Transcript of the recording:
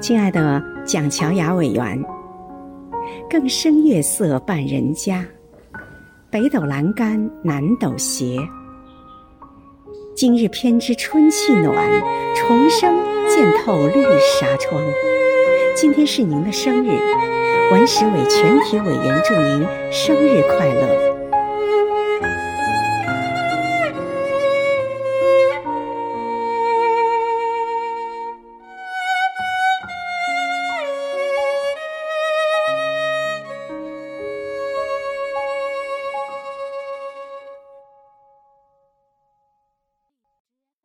亲爱的蒋乔雅委员，更深月色半人家，北斗阑干南斗斜。今日偏知春气暖，重生渐透绿纱窗。今天是您的生日，文史委全体委员祝您生日快乐。